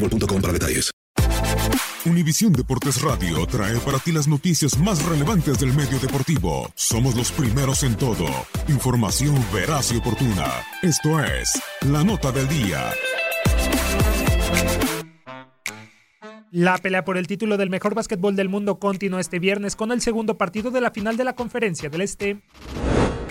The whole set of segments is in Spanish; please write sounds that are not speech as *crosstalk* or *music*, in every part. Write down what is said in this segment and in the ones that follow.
boostmobile.com para detalles. Univisión Deportes Radio trae para ti las noticias más relevantes del medio deportivo. Somos los primeros en todo. Información veraz y oportuna. Esto es La Nota del Día. La pelea por el título del mejor básquetbol del mundo continúa este viernes con el segundo partido de la final de la Conferencia del Este.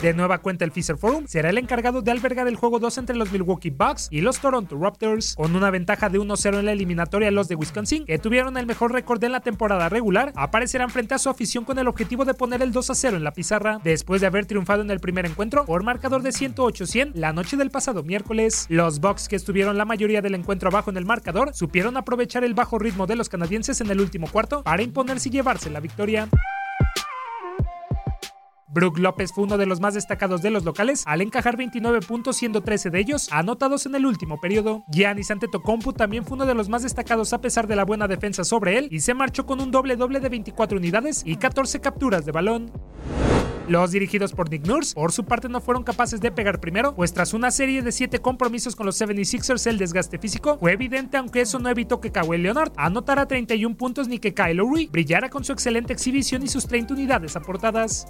De nueva cuenta, el Fisher Forum será el encargado de albergar el juego 2 entre los Milwaukee Bucks y los Toronto Raptors, con una ventaja de 1-0 en la eliminatoria. Los de Wisconsin, que tuvieron el mejor récord en la temporada regular, aparecerán frente a su afición con el objetivo de poner el 2-0 en la pizarra, después de haber triunfado en el primer encuentro por marcador de 108-100 la noche del pasado miércoles. Los Bucks, que estuvieron la mayoría del encuentro abajo en el marcador, supieron aprovechar el bajo ritmo de los canadienses en el último cuarto para imponerse y llevarse la victoria. Brook López fue uno de los más destacados de los locales al encajar 29 puntos, siendo 13 de ellos anotados en el último periodo. Giannis Antetokounmpo también fue uno de los más destacados a pesar de la buena defensa sobre él y se marchó con un doble doble de 24 unidades y 14 capturas de balón. Los dirigidos por Nick Nurse, por su parte, no fueron capaces de pegar primero, pues tras una serie de 7 compromisos con los 76ers, el desgaste físico fue evidente, aunque eso no evitó que Kawhi Leonard anotara 31 puntos ni que Kyle Lowry brillara con su excelente exhibición y sus 30 unidades aportadas.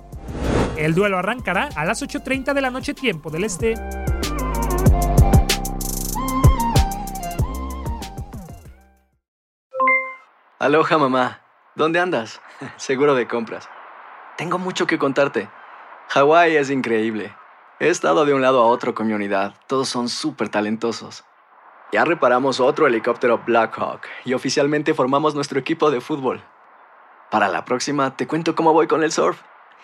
El duelo arrancará a las 8.30 de la noche tiempo del este. Aloha mamá. ¿Dónde andas? *laughs* Seguro de compras. Tengo mucho que contarte. Hawái es increíble. He estado de un lado a otro con mi unidad. Todos son súper talentosos. Ya reparamos otro helicóptero Blackhawk y oficialmente formamos nuestro equipo de fútbol. Para la próxima te cuento cómo voy con el surf